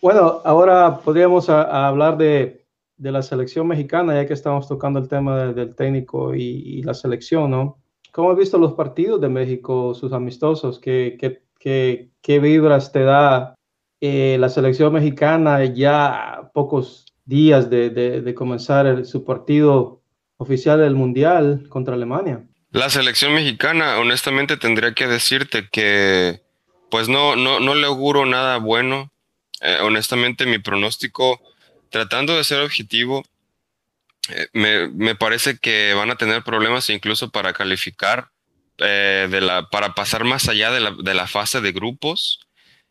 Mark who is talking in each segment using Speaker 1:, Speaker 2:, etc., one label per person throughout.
Speaker 1: Bueno, ahora podríamos hablar de, la selección mexicana, ya que estamos tocando el tema del técnico y, la selección, ¿no? ¿Cómo has visto los partidos de México, sus amistosos? ¿Qué, qué, qué, vibras te da eh, la selección mexicana ya pocos días de, de comenzar su partido oficial del Mundial contra Alemania?
Speaker 2: La selección mexicana, honestamente, tendría que decirte que, pues no, no, no le auguro nada bueno. Eh, honestamente, mi pronóstico, tratando de ser objetivo, eh, me, parece que van a tener problemas incluso para calificar, eh, para pasar más allá de la, de la fase de grupos.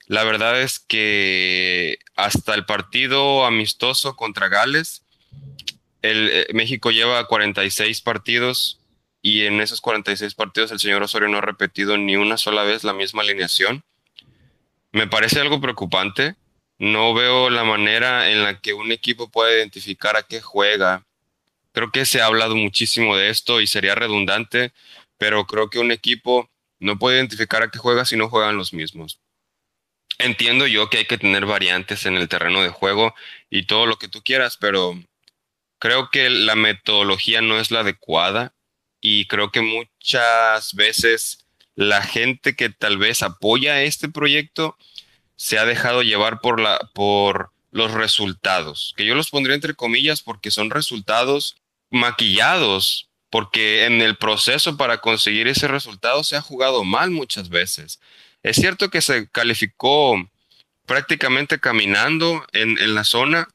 Speaker 2: La verdad es que hasta el partido amistoso contra Gales, el, México lleva 46 partidos y en esos 46 partidos el señor Osorio no ha repetido ni una sola vez la misma alineación. Me parece algo preocupante. No veo la manera en la que un equipo puede identificar a qué juega. Creo que se ha hablado muchísimo de esto y sería redundante, pero creo que un equipo no puede identificar a qué juega si no juegan los mismos. Entiendo yo que hay que tener variantes en el terreno de juego y todo lo que tú quieras, pero creo que la metodología no es la adecuada y creo que muchas veces la gente que tal vez apoya este proyecto se ha dejado llevar por, la, por los resultados, que yo los pondría entre comillas porque son resultados maquillados, porque en el proceso para conseguir ese resultado se ha jugado mal muchas veces. Es cierto que se calificó prácticamente caminando en, en la zona,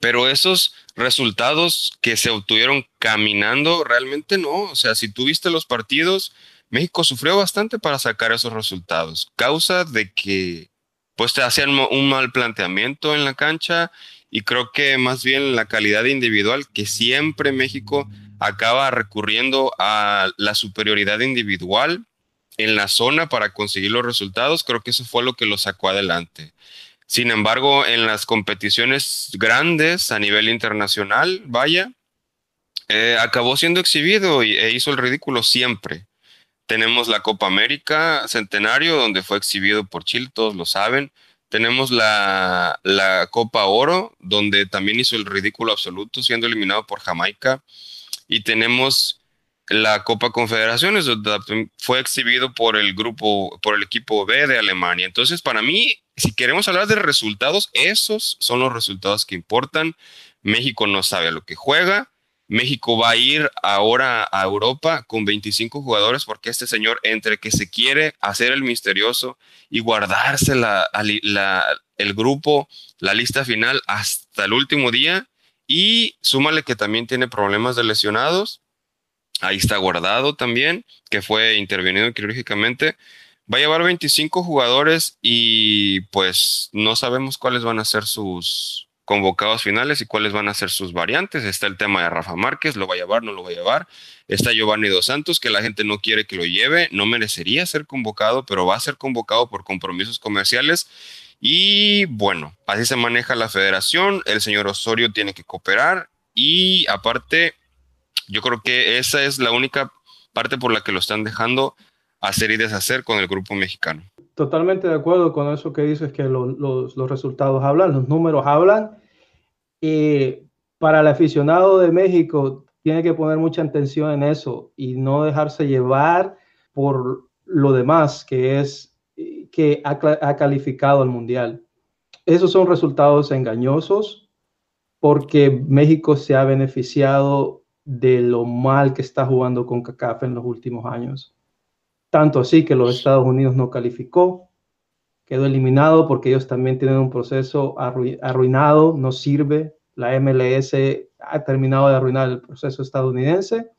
Speaker 2: pero esos resultados que se obtuvieron caminando, realmente no. O sea, si tuviste los partidos, México sufrió bastante para sacar esos resultados. Causa de que pues te hacían un mal planteamiento en la cancha y creo que más bien la calidad individual que siempre México acaba recurriendo a la superioridad individual en la zona para conseguir los resultados, creo que eso fue lo que lo sacó adelante. Sin embargo, en las competiciones grandes a nivel internacional, vaya, eh, acabó siendo exhibido y, e hizo el ridículo siempre. Tenemos la Copa América Centenario, donde fue exhibido por Chile, todos lo saben. Tenemos la, la Copa Oro, donde también hizo el ridículo absoluto, siendo eliminado por Jamaica. Y tenemos la Copa Confederaciones, donde fue exhibido por el grupo, por el equipo B de Alemania. Entonces, para mí, si queremos hablar de resultados, esos son los resultados que importan. México no sabe a lo que juega. México va a ir ahora a Europa con 25 jugadores porque este señor, entre que se quiere hacer el misterioso y guardarse el grupo, la lista final hasta el último día, y súmale que también tiene problemas de lesionados, ahí está guardado también, que fue intervenido quirúrgicamente va a llevar 25 jugadores y pues no sabemos cuáles van a ser sus convocados finales y cuáles van a ser sus variantes. Está el tema de Rafa Márquez, lo va a llevar, no lo va a llevar. Está Giovanni Dos Santos, que la gente no quiere que lo lleve, no merecería ser convocado, pero va a ser convocado por compromisos comerciales. Y bueno, así se maneja la federación, el señor Osorio tiene que cooperar y aparte, yo creo que esa es la única parte por la que lo están dejando hacer y deshacer con el grupo mexicano.
Speaker 1: Totalmente de acuerdo con eso que dices, que los, los resultados hablan, los números hablan. Y para el aficionado de México tiene que poner mucha atención en eso y no dejarse llevar por lo demás que es que ha, ha calificado al mundial. Esos son resultados engañosos porque México se ha beneficiado de lo mal que está jugando con CACAF en los últimos años. Tanto así que los Estados Unidos no calificó, quedó eliminado porque ellos también tienen un proceso arruinado, no sirve. La MLS ha terminado de arruinar el proceso estadounidense.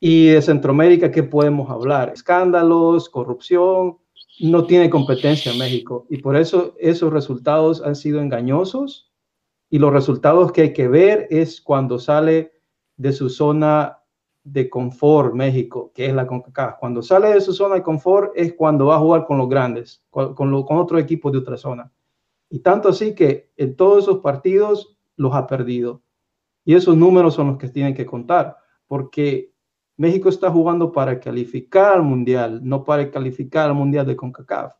Speaker 1: Y de Centroamérica, ¿qué podemos hablar? Escándalos, corrupción, no tiene competencia México. Y por eso esos resultados han sido engañosos. Y los resultados que hay que ver es cuando sale de su zona de confort México, que es la CONCACAF. Cuando sale de su zona de confort es cuando va a jugar con los grandes, con, con, otro equipo de otra zona. Y tanto así que en todos esos partidos los ha perdido. Y esos números son los que tienen que contar, porque México está jugando para calificar al Mundial, no para calificar al Mundial de CONCACAF.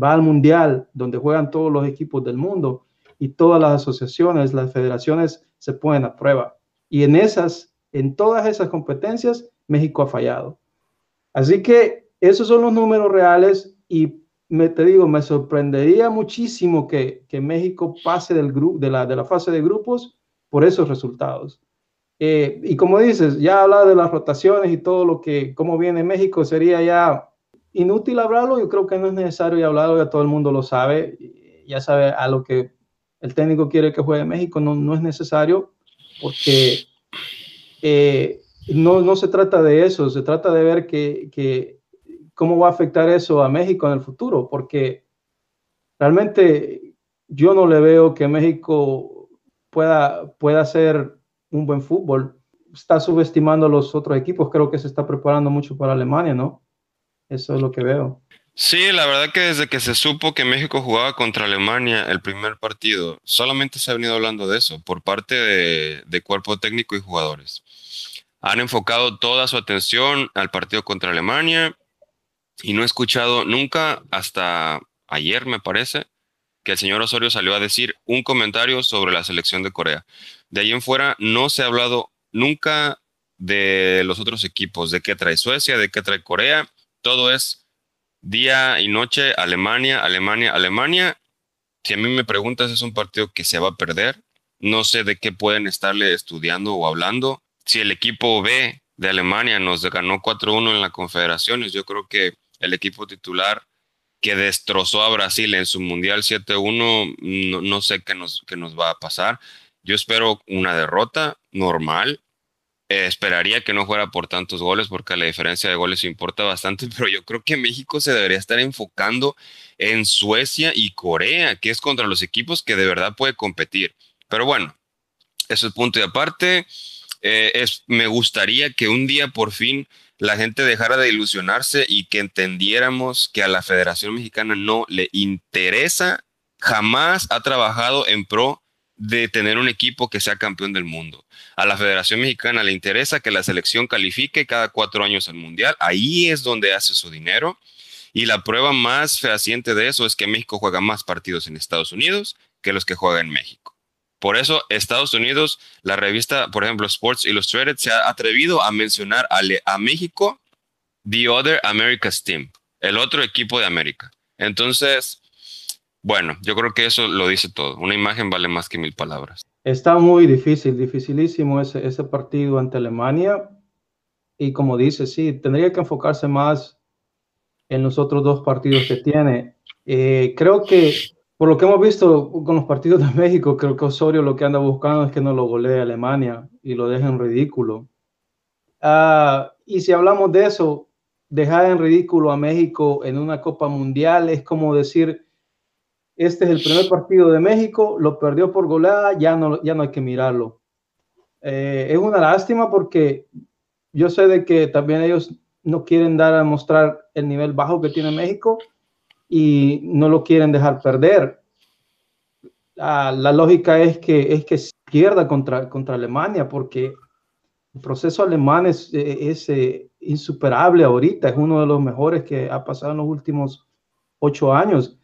Speaker 1: va al mundial donde juegan todos los equipos del mundo y todas las asociaciones, las federaciones se ponen a prueba. Y en esas, en todas esas competencias, México ha fallado. Así que esos son los números reales y me, te digo, me sorprendería muchísimo que, que México pase del de, la, de la fase de grupos por esos resultados. Eh, y como dices, ya hablar de las rotaciones y todo lo que, cómo viene México, sería ya inútil hablarlo. Yo creo que no es necesario hablarlo, ya todo el mundo lo sabe, ya sabe a lo que el técnico quiere que juegue México, no, no es necesario porque eh, no, no, se trata de eso, se trata de ver que, que, cómo va a afectar eso a México en el futuro, porque realmente yo no le veo que México pueda, pueda hacer un buen fútbol. Está subestimando a los otros equipos, creo que se está preparando mucho para Alemania, ¿no? Eso es lo que veo.
Speaker 2: Sí, la verdad que desde que se supo que México jugaba contra Alemania el primer partido, solamente se ha venido hablando de eso por parte de, cuerpo técnico y jugadores. Han enfocado toda su atención al partido contra Alemania y no he escuchado nunca, hasta ayer me parece, que el señor Osorio salió a decir un comentario sobre la selección de Corea. De ahí en fuera no se ha hablado nunca de los otros equipos, de qué trae Suecia, de qué trae Corea, todo es día y noche, Alemania, Alemania, Alemania. Si a mí me preguntas, es un partido que se va a perder. No sé de qué pueden estarle estudiando o hablando. Si el equipo B de Alemania nos ganó 4-1 en la Confederaciones, yo creo que el equipo titular que destrozó a Brasil en su Mundial 7-1, no, sé qué nos, qué nos va a pasar. Yo espero una derrota normal, eh, esperaría que no fuera por tantos goles porque la diferencia de goles importa bastante, pero yo creo que México se debería estar enfocando en Suecia y Corea, que es contra los equipos que de verdad puede competir. Pero bueno, eso es punto y aparte. Eh, es, me gustaría que un día por fin la gente dejara de ilusionarse y que entendiéramos que a la Federación Mexicana no le interesa, jamás ha trabajado en pro de tener un equipo que sea campeón del mundo. A la Federación Mexicana le interesa que la selección califique cada cuatro años al Mundial. Ahí es donde hace su dinero. Y la prueba más fehaciente de eso es que México juega más partidos en Estados Unidos que los que juega en México. Por eso Estados Unidos, la revista, por ejemplo, Sports Illustrated, se ha atrevido a mencionar a, a México, The Other America's Team, el otro equipo de América. Entonces, bueno, yo creo que eso lo dice todo. Una imagen vale más que mil palabras.
Speaker 1: Está muy difícil, dificilísimo ese, ese partido ante Alemania. Y como dice, sí, tendría que enfocarse más en los otros dos partidos que tiene. Eh, creo que, por lo que hemos visto con los partidos de México, creo que Osorio lo que anda buscando es que no lo golee Alemania y lo deje en ridículo. Ah, y si hablamos de eso, dejar en ridículo a México en una Copa Mundial es como decir, este es el primer partido de México, lo perdió por goleada, ya no, ya no hay que mirarlo. Eh, es una lástima porque yo sé de que también ellos no quieren dar a mostrar el nivel bajo que tiene México y no lo quieren dejar perder. La, lógica es que, es que pierda contra, contra Alemania porque el proceso alemán es, es, eh, insuperable ahorita, es uno de los mejores que ha pasado en los últimos ocho años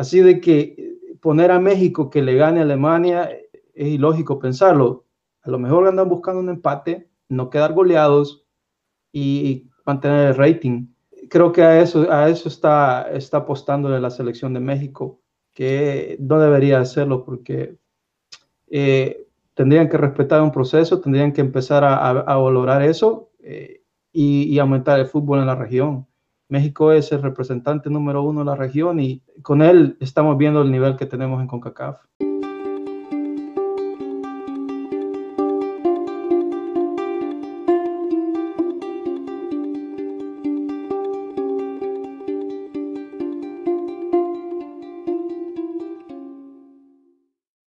Speaker 1: Así de que poner a México que le gane a Alemania es ilógico pensarlo. A lo mejor andan buscando un empate, no quedar goleados y mantener el rating. Creo que a eso, a eso está, está apostándole la selección de México, que no debería hacerlo porque eh, tendrían que respetar un proceso, tendrían que empezar a, valorar eso eh, y aumentar el fútbol en la región. México es el representante número uno de la región y con él estamos viendo el nivel que tenemos en CONCACAF.